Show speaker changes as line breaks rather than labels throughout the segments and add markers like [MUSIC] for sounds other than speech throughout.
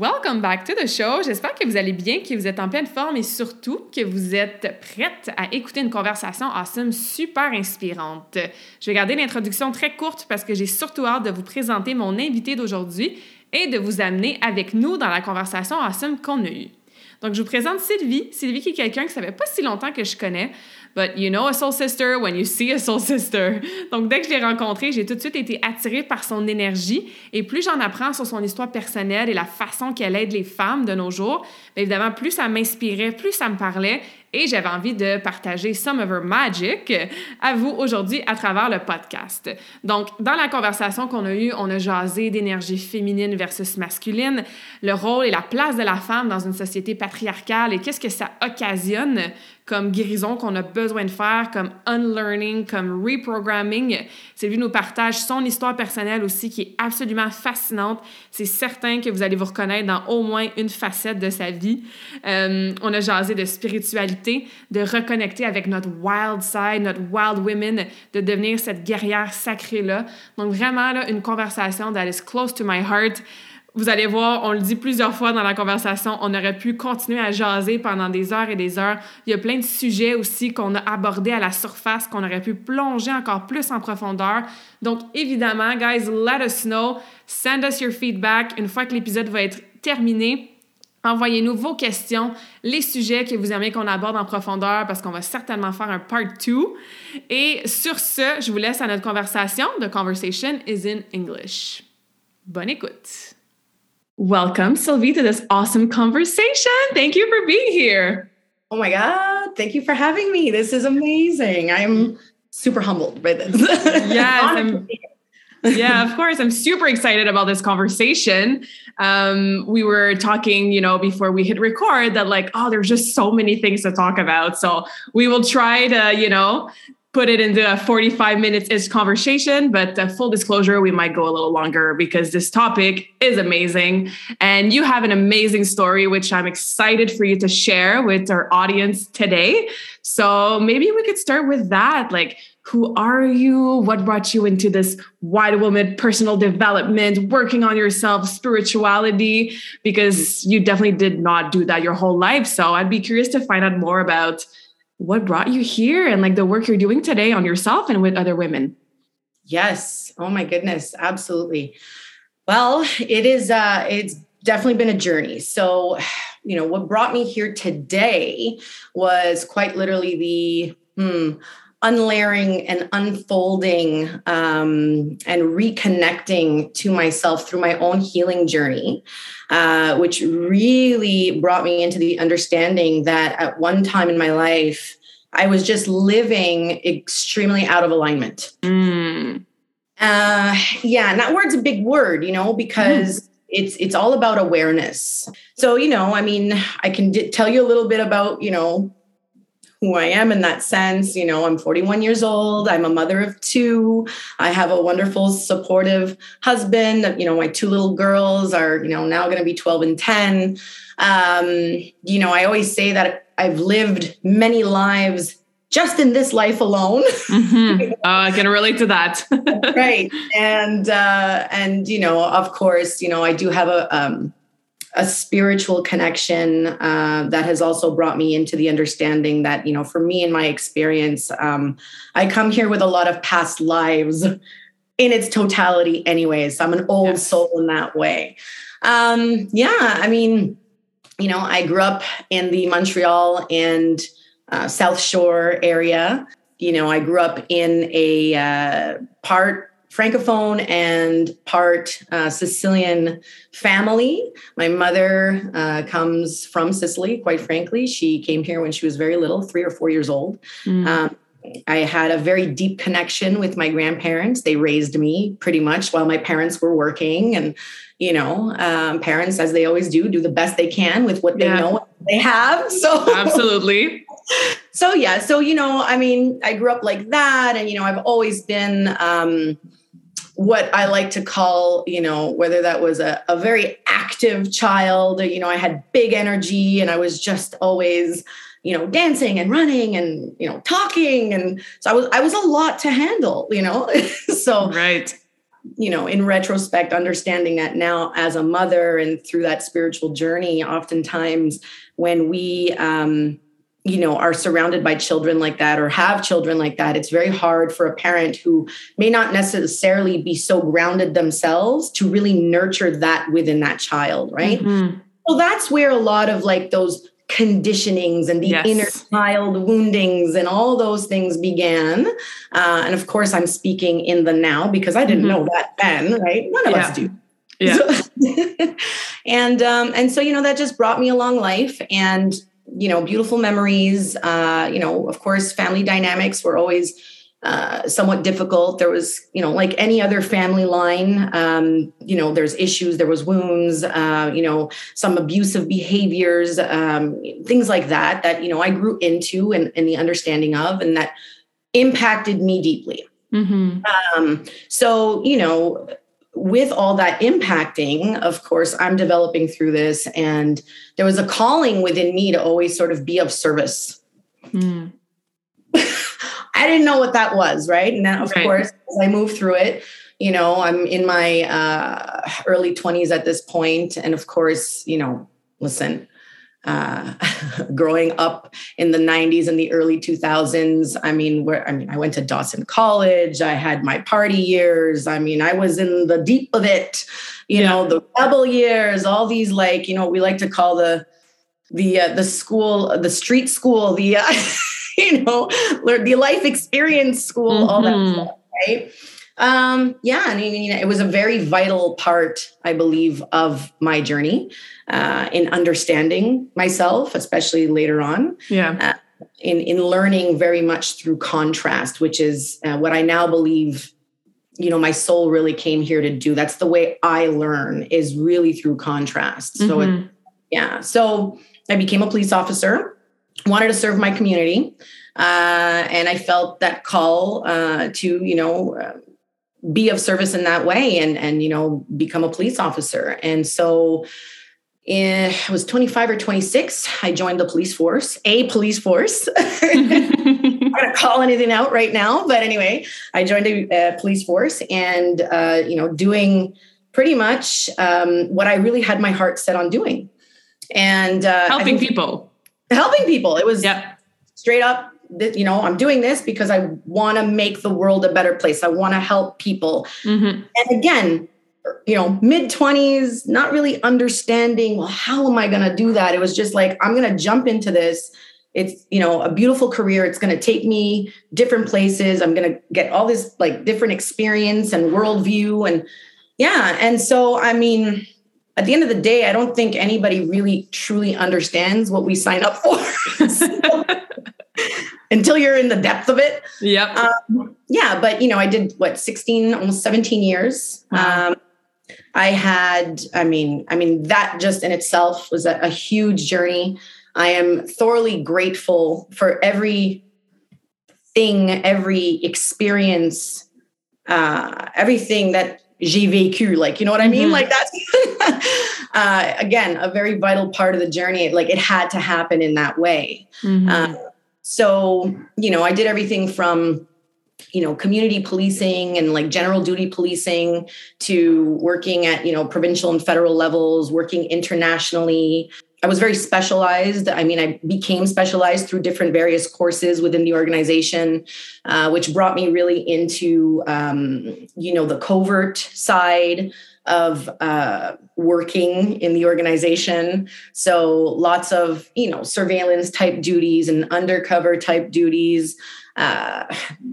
Welcome back to the show. J'espère que vous allez bien, que vous êtes en pleine forme et surtout que vous êtes prête à écouter une conversation awesome super inspirante. Je vais garder l'introduction très courte parce que j'ai surtout hâte de vous présenter mon invité d'aujourd'hui et de vous amener avec nous dans la conversation awesome qu'on a eue. Donc, je vous présente Sylvie. Sylvie qui est quelqu'un que ça fait pas si longtemps que je connais. But you know a soul sister when you see a soul sister. Donc, dès que je l'ai rencontrée, j'ai tout de suite été attirée par son énergie. Et plus j'en apprends sur son histoire personnelle et la façon qu'elle aide les femmes de nos jours, évidemment, plus ça m'inspirait, plus ça me parlait et j'avais envie de partager some of her magic à vous aujourd'hui à travers le podcast. Donc, dans la conversation qu'on a eue, on a jasé d'énergie féminine versus masculine, le rôle et la place de la femme dans une société patriarcale et qu'est-ce que ça occasionne comme guérison qu'on a besoin de faire, comme unlearning, comme reprogramming. Sylvie nous partage son histoire personnelle aussi qui est absolument fascinante. C'est certain que vous allez vous reconnaître dans au moins une facette de sa vie. Euh, on a jasé de spiritualité, de reconnecter avec notre wild side, notre wild women, de devenir cette guerrière sacrée-là. Donc vraiment, là, une conversation that is close to my heart. Vous allez voir, on le dit plusieurs fois dans la conversation, on aurait pu continuer à jaser pendant des heures et des heures. Il y a plein de sujets aussi qu'on a abordés à la surface, qu'on aurait pu plonger encore plus en profondeur. Donc, évidemment, guys, let us know. Send us your feedback. Une fois que l'épisode va être terminé, Envoyez-nous vos questions, les sujets que vous aimez qu'on aborde en profondeur parce qu'on va certainement faire un part 2. Et sur ce, je vous laisse à notre conversation. The conversation is in English. Bonne écoute. Welcome, Sylvie, to this awesome conversation. Thank you for being here.
Oh my God. Thank you for having me. This is amazing. I'm super humbled by this. [LAUGHS]
Yes. yeah, of course. I'm super excited about this conversation. Um, we were talking, you know, before we hit record that, like, oh, there's just so many things to talk about. So we will try to, you know, put it into a 45 minutes ish conversation, but uh, full disclosure, we might go a little longer because this topic is amazing. And you have an amazing story, which I'm excited for you to share with our audience today. So maybe we could start with that. Like, who are you? What brought you into this wide woman personal development, working on yourself, spirituality? Because you definitely did not do that your whole life. So I'd be curious to find out more about what brought you here and like the work you're doing today on yourself and with other women.
Yes. Oh my goodness. Absolutely. Well, it is uh it's definitely been a journey. So, you know, what brought me here today was quite literally the hmm, unlayering and unfolding um, and reconnecting to myself through my own healing journey, uh, which really brought me into the understanding that at one time in my life, I was just living extremely out of alignment. Mm. Uh, yeah, and that word's a big word, you know, because. Mm. It's it's all about awareness. So you know, I mean, I can d- tell you a little bit about you know who I am in that sense. You know, I'm 41 years old. I'm a mother of two. I have a wonderful, supportive husband. You know, my two little girls are, you know, now going to be 12 and 10. Um, you know, I always say that I've lived many lives just in this life alone.
mm-hmm. uh, [LAUGHS] I can relate to that. [LAUGHS]
right. And, uh, and, you know, of course, you know, I do have a, um, a spiritual connection uh, that has also brought me into the understanding that you know for me in my experience um, i come here with a lot of past lives [LAUGHS] in its totality anyways. I'm an old yes. soul in that way. Um, yeah i mean you know i grew up in the montreal and uh, south shore area. You know i grew up in a uh, part francophone and part uh, Sicilian family. My mother uh, comes from Sicily, quite frankly. She came here when she was very little, three or four years old. Mm. Um, I had a very deep connection with my grandparents. They raised me pretty much while my parents were working. And, you know, um, parents, as they always do, do the best they can with what they yeah. know they have. [LAUGHS] So,
absolutely.
so, yeah. So, you know, I mean, I grew up like that. And, you know, I've always been, um, what I like to call, you know, whether that was a, a very active child, you know, I had big energy and I was just always, you know dancing and running and you know talking. And so i was i was a lot to handle you know? [LAUGHS] So
right.
you know in retrospect understanding that now as a mother and through that spiritual journey oftentimes when we um you know are surrounded by children like that or have children like that it's very hard for a parent who may not necessarily be so grounded themselves to really nurture that within that child right mm-hmm. well that's where a lot of like those conditionings and the yes. inner child woundings and all those things began. Uh, and of course, I'm speaking in the now because I didn't mm-hmm. know that then, right? None of yeah. us do.
Yeah.
So, [LAUGHS] and um, and so you know that just brought me along life and you know beautiful memories. Uh, you know, of course, family dynamics were always uh, somewhat difficult. There was, you know, like any other family line, um, you know, there's issues, there was wounds, uh, you know, some abusive behaviors, um, things like that, that, you know, I grew into and, and the understanding of, and that impacted me deeply. Mm-hmm. Um, so, you know, with all that impacting, of course, I'm developing through this, and there was a calling within me to always sort of be of service. Mm. [LAUGHS] I didn't know what that was, right? And then, of right. course, as I move through it, you know, I'm in my uh, early 20s at this point, and of course, you know, listen, uh, [LAUGHS] growing up in the 90s and the early 2000s i mean where i mean i went to dawson college i had my party years i mean i was in the deep of it you yeah. know the rebel years all these like you know we like to call the the uh, the school the street school the uh, [LAUGHS] you know, the life experience school, mm-hmm. all that mm-hmm. stuff, right? Um, yeah, I mean, you know, it was a very vital part, I believe, of my journey uh, in understanding myself, especially later on.
Yeah. Uh,
in in learning very much through contrast, which is uh, what I now believe. You know, my soul really came here to do. That's the way I learn is really through contrast. So, mm-hmm. it, yeah. So I became a police officer wanted to serve my community. Uh, and I felt that call uh, to, you know, uh, be of service in that way and, and, you know, become a police officer. And so in, I was 25 or 26. I joined the police force, a police force. [LAUGHS] I'm going to call anything out right now. But anyway, I joined a, police force and, uh, you know, doing pretty much um, what I really had my heart set on doing. And
uh, helping people
helping people. It was yeah. straight up, you know, I'm doing this because I want to make the world a better place. I want to help people. Mm-hmm. And again, you know, mid 20s, not really understanding, well, how am I going to do that? It was just like, I'm going to jump into this. It's, you know, a beautiful career. It's going to take me different places. I'm going to get all this like different experience and worldview. And yeah. And so, I mean, at the end of the day, I don't think anybody really truly understands what we sign up for. [LAUGHS] until you're in the depth of it.
Yep.
Um, yeah, but you know, I did what 16, almost 17 years. Um, I had, I mean, I mean, that just in itself was a, a huge journey. I am thoroughly grateful for every thing, every experience, uh, everything that j'ai vécu like you know what i mean mm-hmm. like that's [LAUGHS] uh, again a very vital part of the journey like it had to happen in that way mm-hmm. uh, so you know i did everything from you know community policing and like general duty policing to working at you know provincial and federal levels working internationally I was very specialized. I mean, I became specialized through different various courses within the organization, uh, which brought me really into, um, you know, the covert side of uh, working in the organization. So lots of, you know, surveillance type duties and undercover type duties. uh,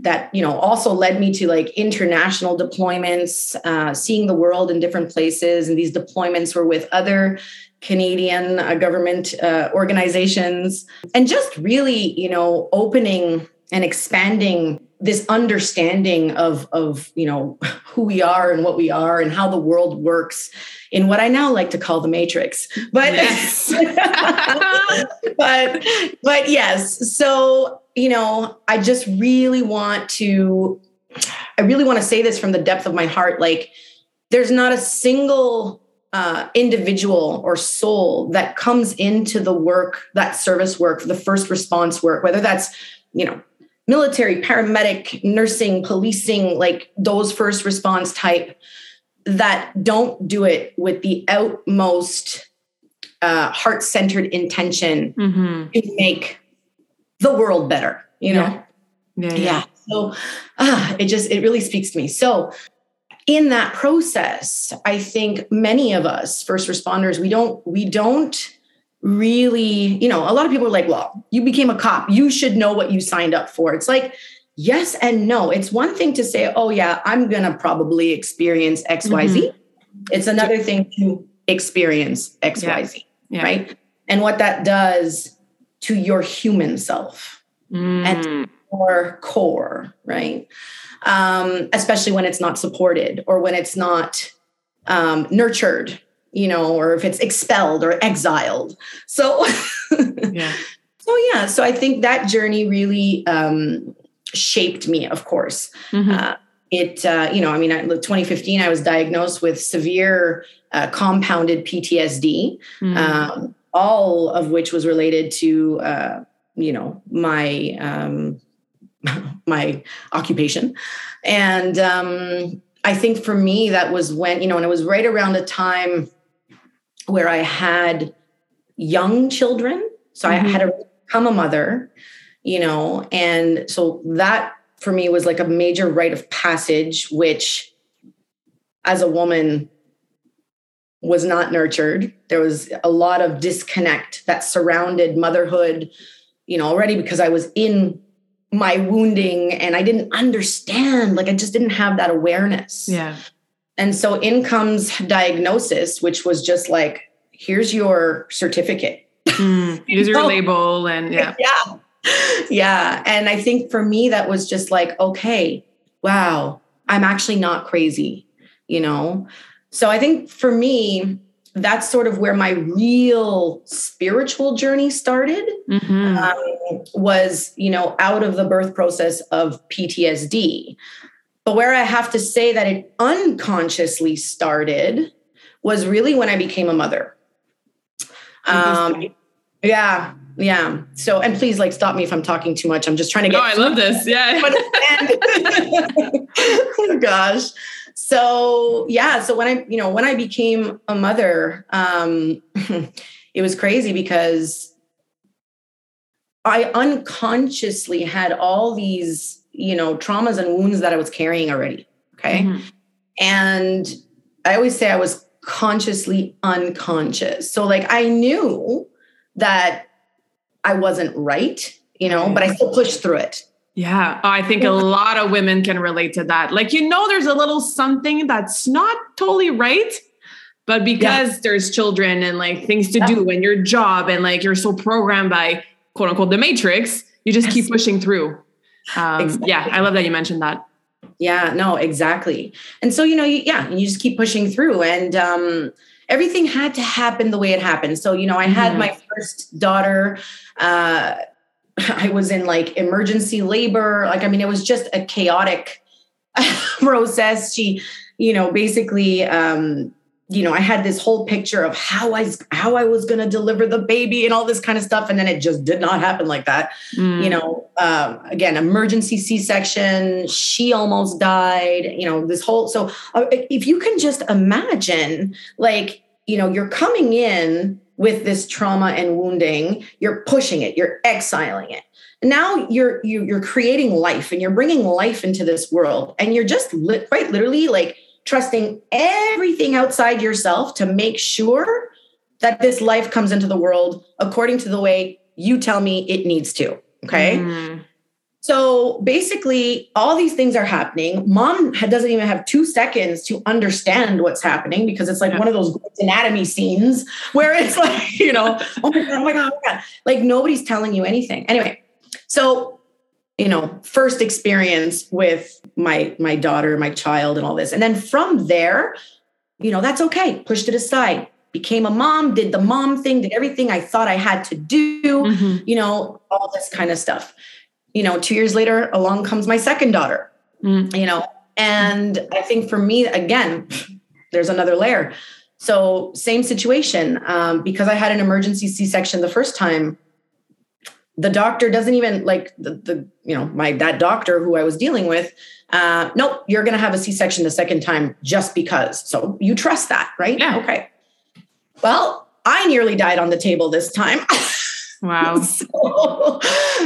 that you know also led me to like international deployments, uh, seeing the world in different places, and these deployments were with other Canadian uh, government uh, organizations, and just really you know opening and expanding this understanding of of you know who we are and what we are and how the world works in what I now like to call the matrix. But yes. [LAUGHS] but but yes. So, you know, I just really want to I really want to say this from the depth of my heart like there's not a single uh, individual or soul that comes into the work, that service work, the first response work, whether that's, you know, military, paramedic, nursing, policing, like those first response type that don't do it with the outmost uh, heart centered intention mm-hmm. to make the world better, you know? Yeah. yeah, yeah. yeah. So uh, it just, it really speaks to me. So in that process, I think many of us first responders, we don't, we don't really, you know, a lot of people are like, well, you became a cop. You should know what you signed up for. It's like, yes and no. It's one thing to say, oh, yeah, I'm going to probably experience XYZ. Mm-hmm. It's another thing to experience XYZ, yeah. Yeah. right? And what that does to your human self mm. and your core, right? Um, especially when it's not supported or when it's not um, nurtured you know, or if it's expelled or exiled. So, [LAUGHS] yeah. So yeah, so I think that journey really um, shaped me. Of course, mm-hmm. uh, it uh, you know, I mean, I, 2015, I was diagnosed with severe uh, compounded PTSD, mm-hmm. um, all of which was related to uh, you know my um, [LAUGHS] my occupation, and um, I think for me that was when you know, and it was right around the time where I had young children. So mm-hmm. I had to become a mother, you know, and so that for me was like a major rite of passage, which as a woman was not nurtured. There was a lot of disconnect that surrounded motherhood, you know, already because I was in my wounding and I didn't understand, like I just didn't have that awareness.
Yeah.
And so in comes diagnosis, which was just like, here's your certificate.
Mm, here's your [LAUGHS] label and yeah. [LAUGHS]
Yeah. Yeah. And I think for me, that was just like, okay, wow, I'm actually not crazy, you know? So I think for me, that's sort of where my real spiritual journey started mm-hmm. um, was you know out of the birth process of ptsd but where I have to say that it unconsciously started was really when I became a mother. Um, yeah, yeah. So, and please, like, stop me if I'm talking too much. I'm just trying to get.
Oh, I love this. Yeah. [LAUGHS] [LAUGHS]
oh gosh. So yeah. So when I, you know, when I became a mother, um, [LAUGHS] it was crazy because I unconsciously had all these you know, traumas and wounds that I was carrying already. Okay. Mm-hmm. And I always say I was consciously unconscious. So, like, I knew that I wasn't right, you know, but I still pushed through it.
Yeah, I think a lot of women can relate to that. Like, you know, there's a little something that's not totally right, but because yeah. there's children and like things to yeah. do and your job and like you're so programmed by quote unquote the matrix, you just yes. keep pushing through. Um, exactly. Yeah, I love that you mentioned that.
Yeah, no, exactly. And so, you know, you, yeah, you just keep pushing through and um, everything had to happen the way it happened. So, you know, I had mm-hmm. my first daughter. Uh, [LAUGHS] I was in like emergency labor. Like, I mean, it was just a chaotic [LAUGHS] process. She, you know, basically, um, you know, I had this whole picture of how I how I was going to deliver the baby and all this kind of stuff, and then it just did not happen like that. Mm. You know, um, again, emergency C section. She almost died. You know, this whole. So uh, if you can just imagine, like, you know, you're coming in with this trauma and wounding, you're pushing it, you're exiling it. Now you're you, are you are creating life, and you're bringing life into this world, and you're just li- quite literally like trusting everything outside yourself to make sure that this life comes into the world according to the way you tell me it needs to. Okay. Mm. So basically, all these things are happening. Mom doesn't even have two seconds to understand what's happening because it's like yeah. one of those anatomy scenes [LAUGHS] where it's like, you know, oh my God, oh my God, oh my God. Like nobody's telling you anything. Anyway, so, you know, first experience with my my daughter, my child, and all this. And then from there, you know, that's okay. Pushed it aside became a mom, did the mom thing, did everything I thought I had to do, mm-hmm. you know, all this kind of stuff. You know, two years later, along comes my second daughter, mm. you know, and I think for me, again, there's another layer. So, same situation. Um, because I had an emergency C section the first time, the doctor doesn't even like the, the you know my that doctor who I was dealing with. Uh, nope, you're going to have a C section the second time just because. So you trust that, right?
Yeah.
Okay. Well, I nearly died on the table this time. [LAUGHS]
Wow. [LAUGHS]
so,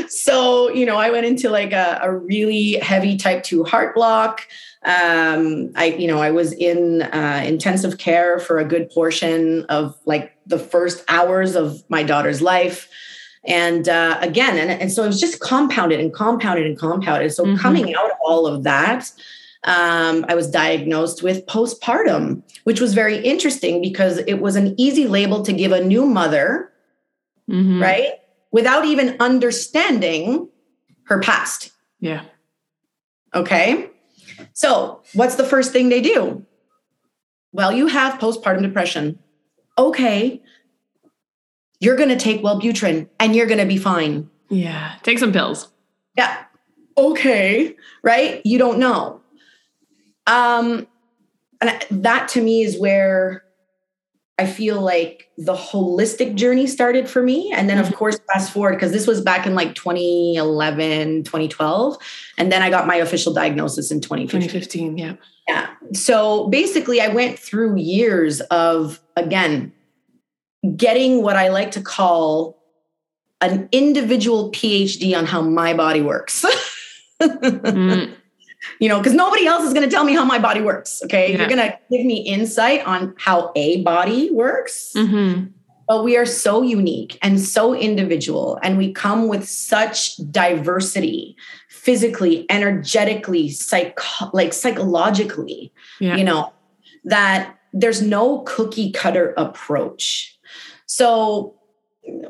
so, you know, I went into like a, a really heavy type 2 heart block. Um, I, you know, I was in uh, intensive care for a good portion of like the first hours of my daughter's life. And uh, again, and, and so it was just compounded and compounded and compounded. So mm-hmm. coming out of all of that, um, I was diagnosed with postpartum, which was very interesting because it was an easy label to give a new mother, mm-hmm. right? Without even understanding her past.
Yeah.
Okay. So, what's the first thing they do? Well, you have postpartum depression. Okay. You're going to take Wellbutrin and you're going to be fine.
Yeah. Take some pills.
Yeah. Okay. Right? You don't know. Um, and that to me is where I feel like the holistic journey started for me. And then, of mm-hmm. course, fast forward, because this was back in like 2011, 2012. And then I got my official diagnosis in 2015.
2015, yeah.
Yeah. So basically, I went through years of, again, getting what I like to call an individual PhD on how my body works. [LAUGHS] mm you know, because nobody else is going to tell me how my body works. Okay. Yeah. You're going to give me insight on how a body works. Mm-hmm. But we are so unique and so individual, and we come with such diversity physically, energetically, psych- like psychologically, yeah. you know, that there's no cookie cutter approach. So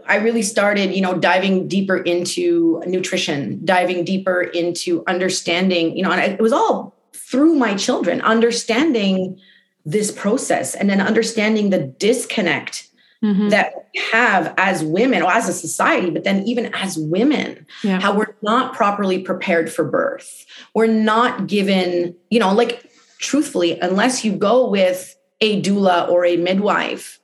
I really started, you know, diving deeper into nutrition, diving deeper into understanding, you know, and it was all through my children, understanding this process and then understanding the disconnect mm-hmm. that we have as women or as a society, but then even as women, yeah. how we're not properly prepared for birth. We're not given, you know, like truthfully, unless you go with a doula or a midwife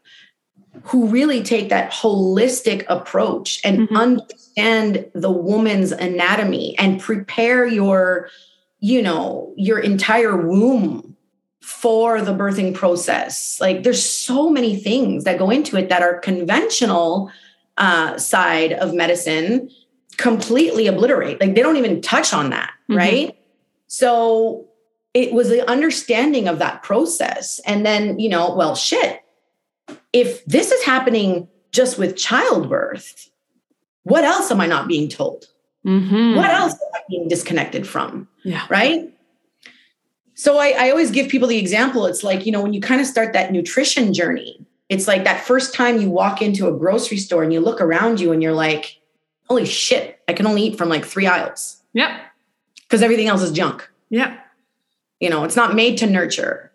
who really take that holistic approach and mm-hmm. understand the woman's anatomy and prepare your you know your entire womb for the birthing process like there's so many things that go into it that are conventional uh, side of medicine completely obliterate like they don't even touch on that mm-hmm. right so it was the understanding of that process and then you know well shit if this is happening just with childbirth, what else am I not being told? Mm-hmm. What else am I being disconnected from?
Yeah.
Right. So I, I always give people the example. It's like, you know, when you kind of start that nutrition journey, it's like that first time you walk into a grocery store and you look around you and you're like, holy shit, I can only eat from like three aisles.
Yep.
Because everything else is junk.
Yeah.
You know, it's not made to nurture.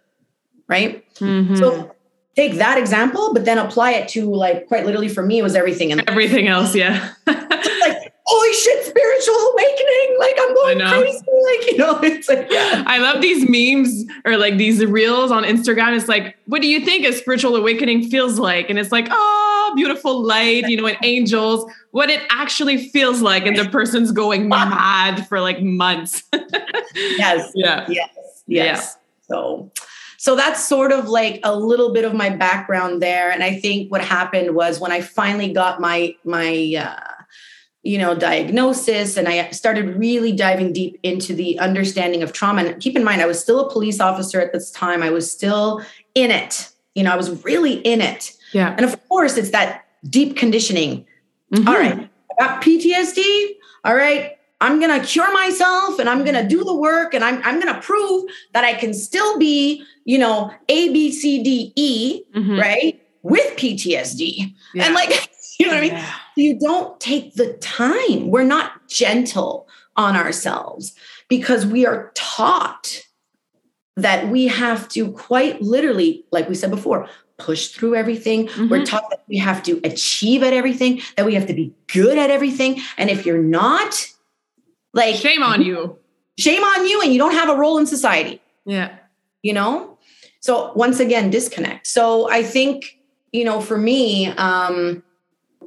Right. Mm-hmm. So take that example, but then apply it to like quite literally for me, it was everything
and everything else. Yeah.
like, holy shit, spiritual awakening. Like I'm going crazy. Like, you know, [LAUGHS] it's like, yeah.
I love these memes or like these reels on Instagram. It's like, what do you think a spiritual awakening feels like? And it's like, oh, beautiful light, you know, and angels, what it actually feels like. And the person's going [LAUGHS] mad for like months. [LAUGHS]
yes.
Yeah.
Yes. Yes. Yeah. So so that's sort of like a little bit of my background there. And i think what happened was when i finally got my my uh, you know diagnosis and i started really diving deep into the understanding of trauma. And keep in mind i was still a police officer at this time. I was still in it. You know i was really in it.
Yeah.
And of course it's that deep conditioning. Mm-hmm. all right. I got ptsd all right I'm going to cure myself and I'm going to do the work and I'm, I'm going to prove that I can still be, you know, A, B, C, D, E,
Mhm.
right? With PTSD.
Yeah.
And like, [LAUGHS] you know what I mean? You don't take the time. We're not gentle on ourselves because we are taught that we have to quite literally, like we said before, push through everything. We're
Mhm.
taught that we have to achieve at everything, that we have to be good at everything. And if you're not, like,
Shame on you.
shame on you, and you don't have a role in society.
Yeah.
you know? So once again disconnect. So i think you know for me um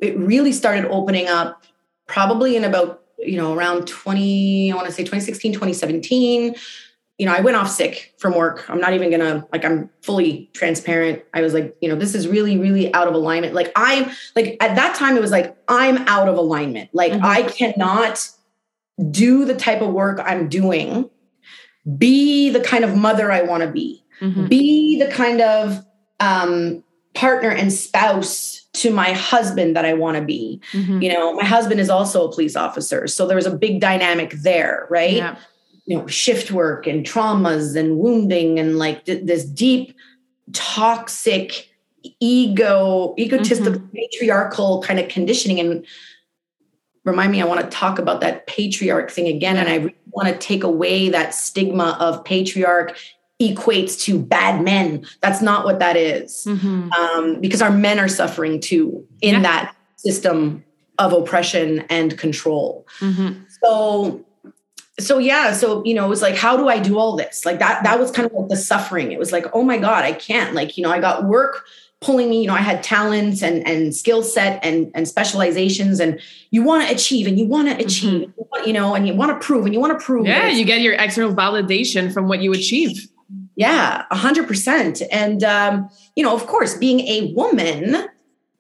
it really started opening up probably in about you know around 20 i want to say 2016 2017 you know i went off sick from work. I'm not even gonna like i'm fully transparent. I was like you know this is really really out of alignment. Like i'm like at that time it was like i'm out of alignment. Like
Mhm.
i cannot do the type of work i'm doing be the kind of mother i want to be
Mhm.
be the kind of um, partner and spouse to my husband that I want to be.
Mhm.
You know, my husband is also a police officer, so there's a big dynamic there, right?
Yeah.
You know, shift work and traumas and wounding and like th- this deep toxic ego, egotistical, patriarchal kind of conditioning. And remind me, I want to talk about that patriarch thing again, and I really want to take away that stigma of patriarch equates to bad men. That's not what that is.
Mhm.
Um, because our men are suffering too in
Yeah.
that system of oppression and control.
Mhm.
So so yeah, so you know, it was like, how do I do all this? Like that, that was kind of like the suffering. It was like, oh my God, I can't. Like, you know, I got work pulling me, you know, I had talents and and skill set and and specializations, and you want to achieve and you want to achieve, you want- you know, and you want to prove and you want to prove.
Yeah, you get your external validation from what you achieve.
yeah, a hundred percent. And um, you know, of course, being a woman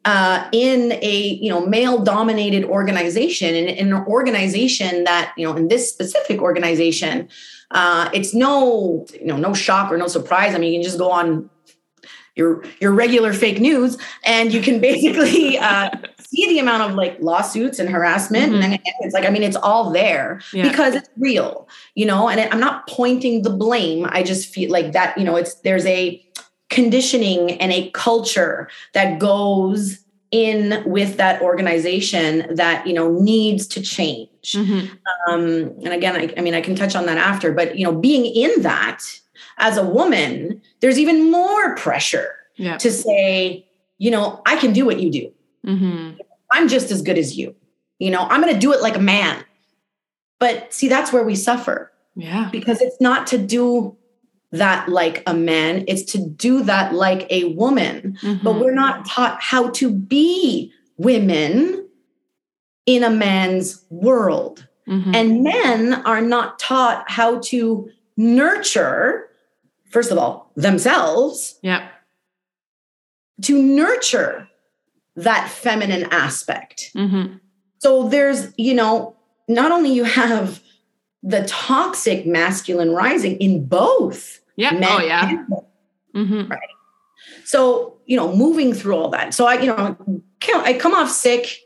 uh, in a you know male-dominated organization, and in an organization that you know, in this specific organization, uh, it's no you know no shock or no surprise. I mean, you can just go on your your regular fake news, and you can basically [LAUGHS] uh, see the amount of like lawsuits and harassment,
Mhm.
and it's like I mean, it's all there
Yeah.
because it's real you know and i'm not pointing the blame i just feel like that you know it's there's a conditioning and a culture that goes in with that organization that you know needs to change
Mhm.
um and again I, I mean i can touch on that after but you know being in that as a woman there's even more pressure
Yeah.
to say you know i can do what you do
Mhm.
I'm just as good as you. You know, I'm going to do it like a man. But see, that's where we suffer
Yeah.
because it's not to do that like a man, it's to do that like a woman. But
Mhm.
we're not taught how to be women in a man's world.
Mhm.
And men are not taught how to nurture, first of all, themselves,
yeah.
to nurture that feminine aspect.
Mhm.
So there's, you know, not only you have the toxic masculine rising in both.
Yeah.
men
Oh yeah.
women.
Mhm.
So, you know, moving through all that. So I, you know, I come off sick,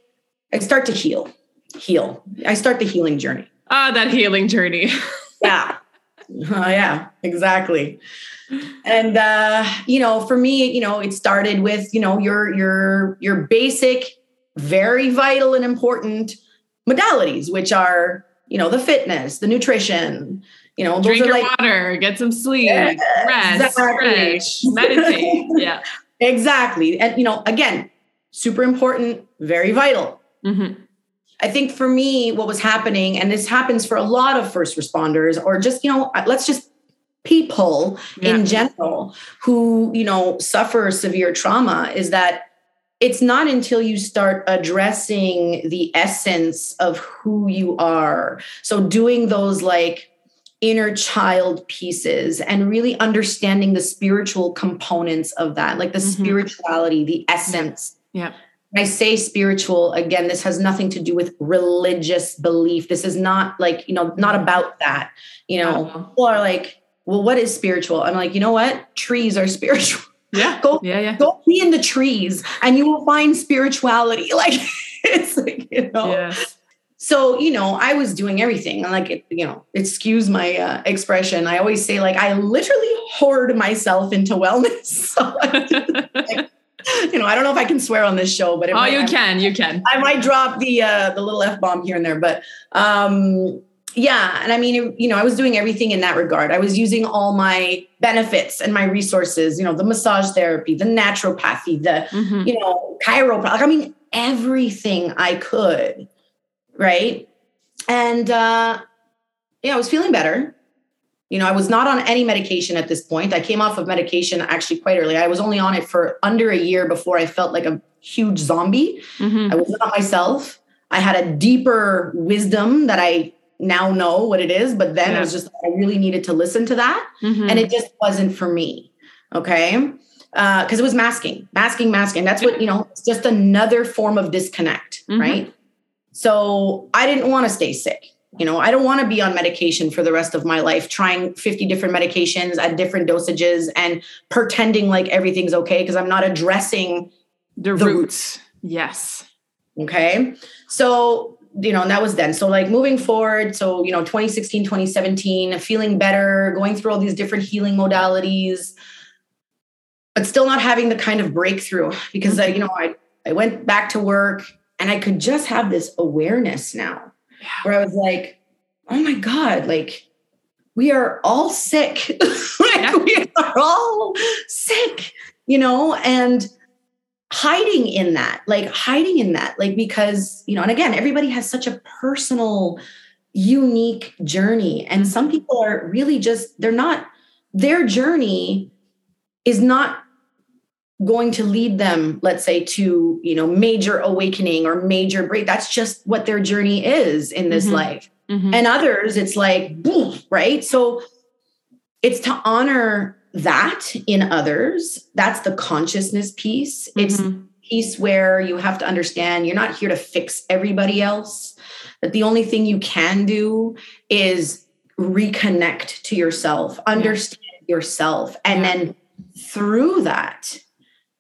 I start to heal, heal. I start the healing journey.
Ah, that healing journey. [LAUGHS]
Yeah. Oh, yeah, exactly. And uh, you know, for me, you know, it started with, you know, your your your basic, very vital and important modalities, which are, you know, the fitness, the nutrition, you know,
Drink your
like
water, get some sleep,
Yeah,
rest,
exactly.
stretch, meditate. [LAUGHS] Yeah.
exactly. And you know, again, super important, very vital.
Mhm.
I think for me, what was happening, and this happens for a lot of first responders, or just, you know, let's just people
Yeah.
in general who, you know, suffer severe trauma is that it's not until you start addressing the essence of who you are. So doing those like inner child pieces and really understanding the spiritual components of that, like the
Mhm.
spirituality, the essence.
Yeah.
When I say spiritual, again, this has nothing to do with religious belief. This is not like, you know, not about that. You know,
Uh-huh.
people are like, well, what is spiritual? I'm like, you know what? Trees are [LAUGHS] spiritual.
Yeah.
Go-
yeah. Yeah.
Go be in the trees and you will find spirituality. [LAUGHS] Like, it's like, you know.
Yes.
so you know i was doing everything and like it, you know excuse my uh, expression i always say like i literally hoard myself into wellness [LAUGHS] so like, you know i don't know if i can swear on this show but
oh might, you can you can
i might drop the uh the little f-bomb here and there but um yeah and i mean you know i was doing everything in that regard. I was using all my benefits and my resources you know the massage therapy the naturopathy the mm-hmm. you know chiropractic i mean everything i could right? And uh yeah i was feeling better. You know i was not on any medication at this point. I came off of medication actually quite early. I was only on it for under a year before i felt like a huge zombie. Mm-hmm. i was not myself. I had a deeper wisdom that i now know what it is, but then yeah. it was just I really needed to listen to that, mm-hmm. and it just wasn't for me. Okay, because uh, it was masking, masking, masking. That's what you know. It's just another form of disconnect, mm-hmm. right? So I didn't want to stay sick. You know, I don't want to be on medication for the rest of my life, trying 50 different medications at different dosages and pretending like everything's okay because I'm not addressing
the, the roots. roots. Yes.
Okay. So you know, and that was then. So like moving forward, so you know, 2016, 2017, feeling better, going through all these different healing modalities, but still not having the kind of breakthrough because I, mm-hmm. you know, I I went back to work and I could just have this awareness now yeah. where I was like, oh my God, like we are all sick. [LAUGHS] like yeah. we are all sick, you know, and hiding in that, like hiding in that, like because, you know, and again, everybody has such a personal, unique journey. And some people are really just, they're not, their journey is not going to lead them let's say to you know major awakening or major break that's just what their journey is in this mm-hmm. life mm-hmm. and others it's like boom, right so it's to honor that in others that's the consciousness piece it's mm-hmm. piece where you have to understand you're not here to fix everybody else that the only thing you can do is reconnect to yourself understand yeah. yourself and yeah. then through that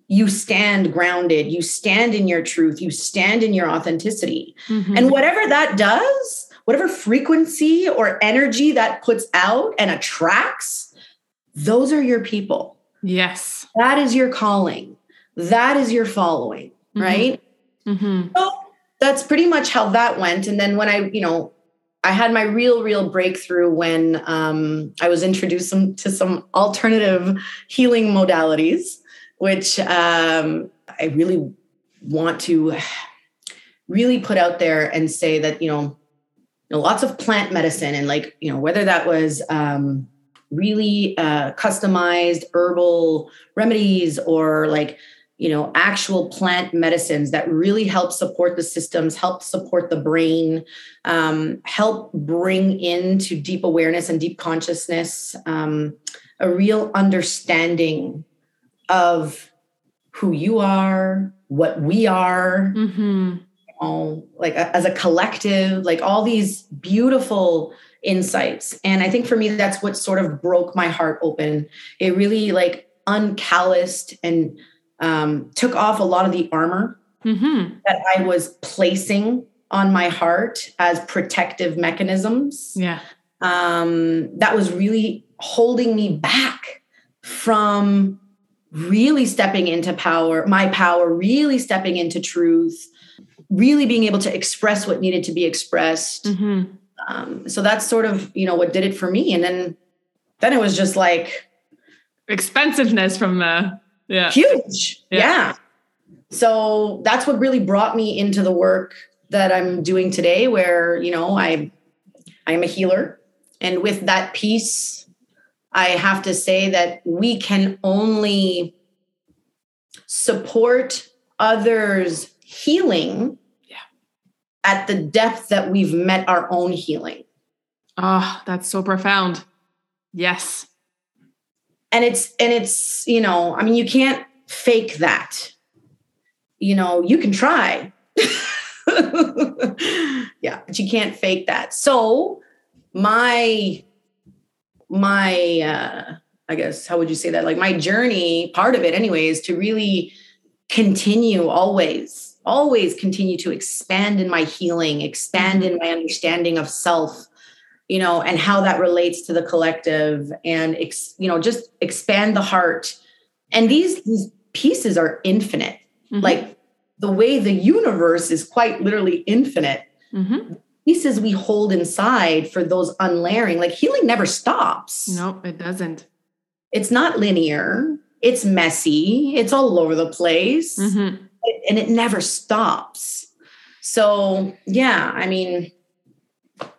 you stand grounded you stand in your truth you stand in your authenticity mm-hmm. and whatever that does whatever frequency or energy that puts out and attracts those are your people.
Yes.
That is your calling. That is your following, mm-hmm. right? Mm-hmm. So that's pretty much how that went. And then when I, you know, I had my real, real breakthrough when um, I was introduced some, to some alternative healing modalities, which um, I really want to really put out there and say that, you know, you know lots of plant medicine and like, you know, whether that was, um, really uh, customized herbal remedies or like you know actual plant medicines that really help support the systems help support the brain um, help bring into deep awareness and deep consciousness um, a real understanding of who you are what we are mm-hmm. you know, like a, as a collective like all these beautiful insights. And I think for me, that's what sort of broke my heart open. It really like uncalloused and um, took off a lot of the armor mm-hmm. that I was placing on my heart as protective mechanisms.
Yeah.
Um, that was really holding me back from really stepping into power, my power, really stepping into truth, really being able to express what needed to be expressed. Mm-hmm um, so that's sort of you know what did it for me. And then then it was just like
expensiveness from the yeah.
Huge. Yeah. yeah. So that's what really brought me into the work that i'm doing today where you know i i am a healer. And with that piece i have to say that we can only support others healing at the depth that we've met our own healing.
Ah, oh, that's so profound. Yes.
And it's, and it's, you know, I mean, you can't fake that. You know, you can try. [LAUGHS] yeah, but you can't fake that. So, my, my, uh, I guess, how would you say that? Like my journey, part of it, anyway, is to really continue always always continue to expand in my healing, expand in my understanding of self, you know, and how that relates to the collective and, ex, you know, just expand the heart. And these, these pieces are infinite. Mm-hmm. Like the way the universe is quite literally infinite. Mm-hmm. Pieces we hold inside for those unlayering, like healing never stops.
No, it doesn't.
It's not linear. It's messy. It's all over the place. Mm-hmm. And it never stops. So, yeah, I mean,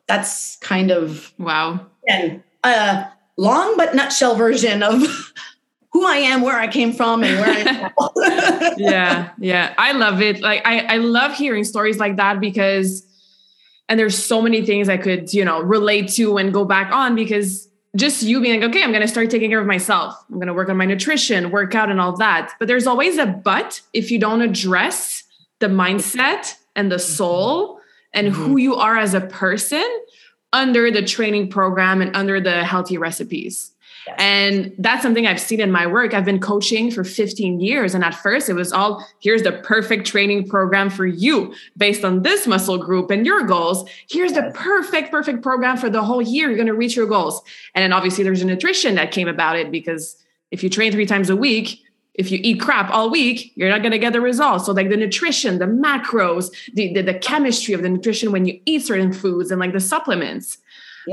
that's kind of
wow.
And a long but nutshell version of [LAUGHS] who I am, where I came from, and where
I [LAUGHS] am. [LAUGHS] yeah, yeah. I love it. Like I, I love hearing stories like that because and there's so many things I could, you know, relate to and go back on because just you being like, okay, I'm going to start taking care of myself. I'm going to work on my nutrition, work out, and all that. But there's always a but if you don't address the mindset and the soul and mm-hmm. who you are as a person under the training program and under the healthy recipes. And that's something I've seen in my work. I've been coaching for 15 years. And at first, it was all here's the perfect training program for you based on this muscle group and your goals. Here's the perfect, perfect program for the whole year. You're going to reach your goals. And then obviously, there's a nutrition that came about it because if you train three times a week, if you eat crap all week, you're not going to get the results. So, like the nutrition, the macros, the, the, the chemistry of the nutrition when you eat certain foods, and like the supplements.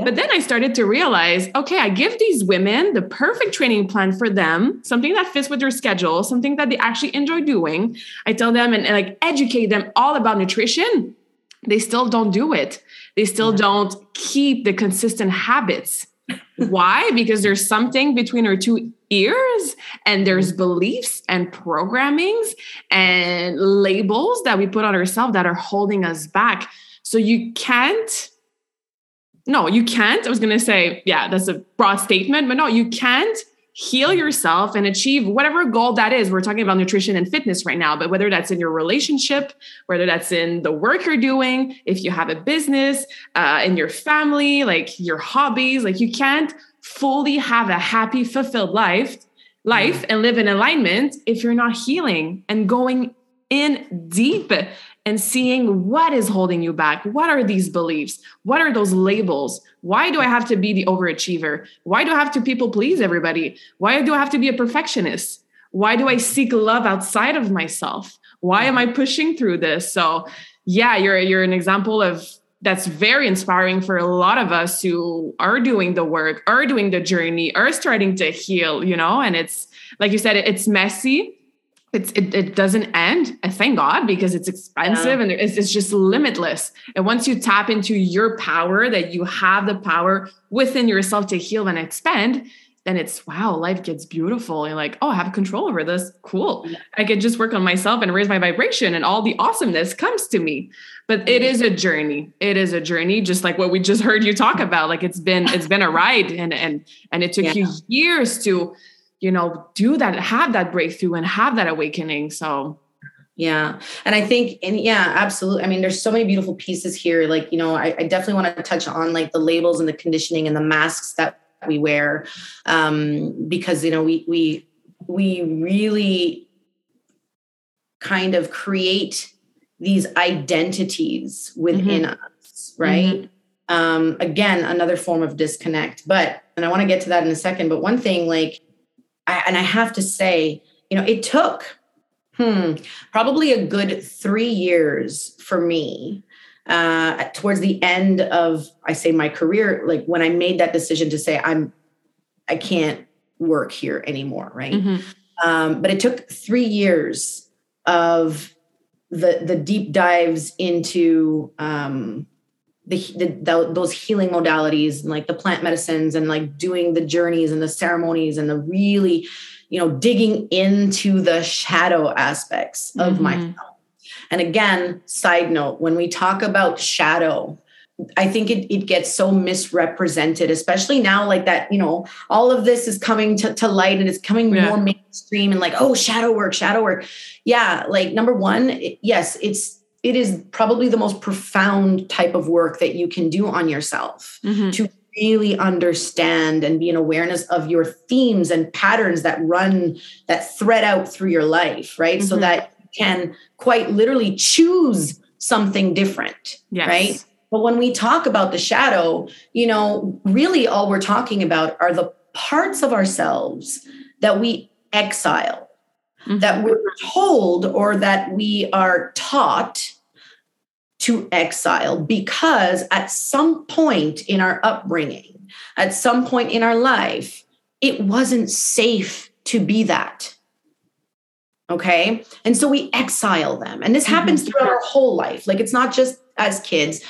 But then I started to realize okay, I give these women the perfect training plan for them, something that fits with their schedule, something that they actually enjoy doing. I tell them and, and like educate them all about nutrition. They still don't do it. They still yeah. don't keep the consistent habits. Why? [LAUGHS] Because there's something between our two ears and there's mm-hmm. beliefs and programmings and labels that we put on ourselves that are holding us back. So you can't no, you can't. I was going to say, yeah, that's a broad statement, but no, you can't heal yourself and achieve whatever goal that is. We're talking about nutrition and fitness right now, but whether that's in your relationship, whether that's in the work you're doing, if you have a business, uh, in your family, like your hobbies, like you can't fully have a happy, fulfilled life, life and live in alignment if you're not healing and going in deep and seeing what is holding you back. What are these beliefs? What are those labels? Why do I have to be the overachiever? Why do I have to people please everybody? Why do I have to be a perfectionist? Why do I seek love outside of myself? Why am I pushing through this? So, yeah, you're you're an example of that's very inspiring for a lot of us who are doing the work, are doing the journey, are starting to heal, you know, and it's like you said it's messy it's it, it doesn't end eh, thank god because it's expensive yeah. and it's, it's just limitless. And once you tap into your power that you have the power within yourself to heal and expand then it's wow life gets beautiful. And like oh i have control over this. Cool. I could just work on myself and raise my vibration and all the awesomeness comes to me. But it is a journey. It is a journey just like what we just heard you talk about. Like it's been it's been a ride and and and it took yeah. you years to you know, do that, have that breakthrough and have that awakening. So,
yeah. And I think, and yeah, absolutely. I mean, there's so many beautiful pieces here. Like, you know, I, I definitely want to touch on like the labels and the conditioning and the masks that we wear. Um, because, you know, we, we, we really kind of create these identities within mm-hmm. us, right? Mm-hmm. Um, again, another form of disconnect. But, and I want to get to that in a second. But one thing, like, I, and I have to say, you know, it took hmm, probably a good three years for me uh, towards the end of, I say, my career, like when I made that decision to say, I'm, I can't work here anymore, right? Mm-hmm. Um, but it took three years of the the deep dives into um, the, the, the, those healing modalities and like the plant medicines and like doing the journeys and the ceremonies and the really you know digging into the shadow aspects of mm-hmm. myself and again side note when we talk about shadow I think it, it gets so misrepresented, especially now, like that, you know, all of this is coming to, to light and it's coming yeah. more mainstream and like, oh, shadow work, shadow work. Yeah. Like, number one, yes, it's it is probably the most profound type of work that you can do on yourself mm-hmm. to really understand and be an awareness of your themes and patterns that run that thread out through your life right mm-hmm. so that you can quite literally choose something different.
Yes.
Right. But when we talk about the shadow, you know, really all we're talking about are the parts of ourselves that we exile,
Mhm.
that we're told or that we are taught to exile because at some point in our upbringing, at some point in our life, it wasn't safe to be that. Okay. And so we exile them. And this happens throughout our whole life. Like it's not just as kids,